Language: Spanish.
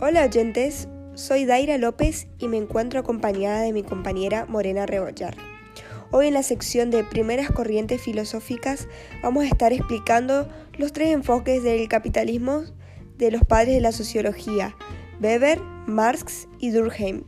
Hola oyentes, soy Daira López y me encuentro acompañada de mi compañera Morena Rebollar. Hoy en la sección de primeras corrientes filosóficas vamos a estar explicando los tres enfoques del capitalismo de los padres de la sociología, Weber, Marx y Durkheim.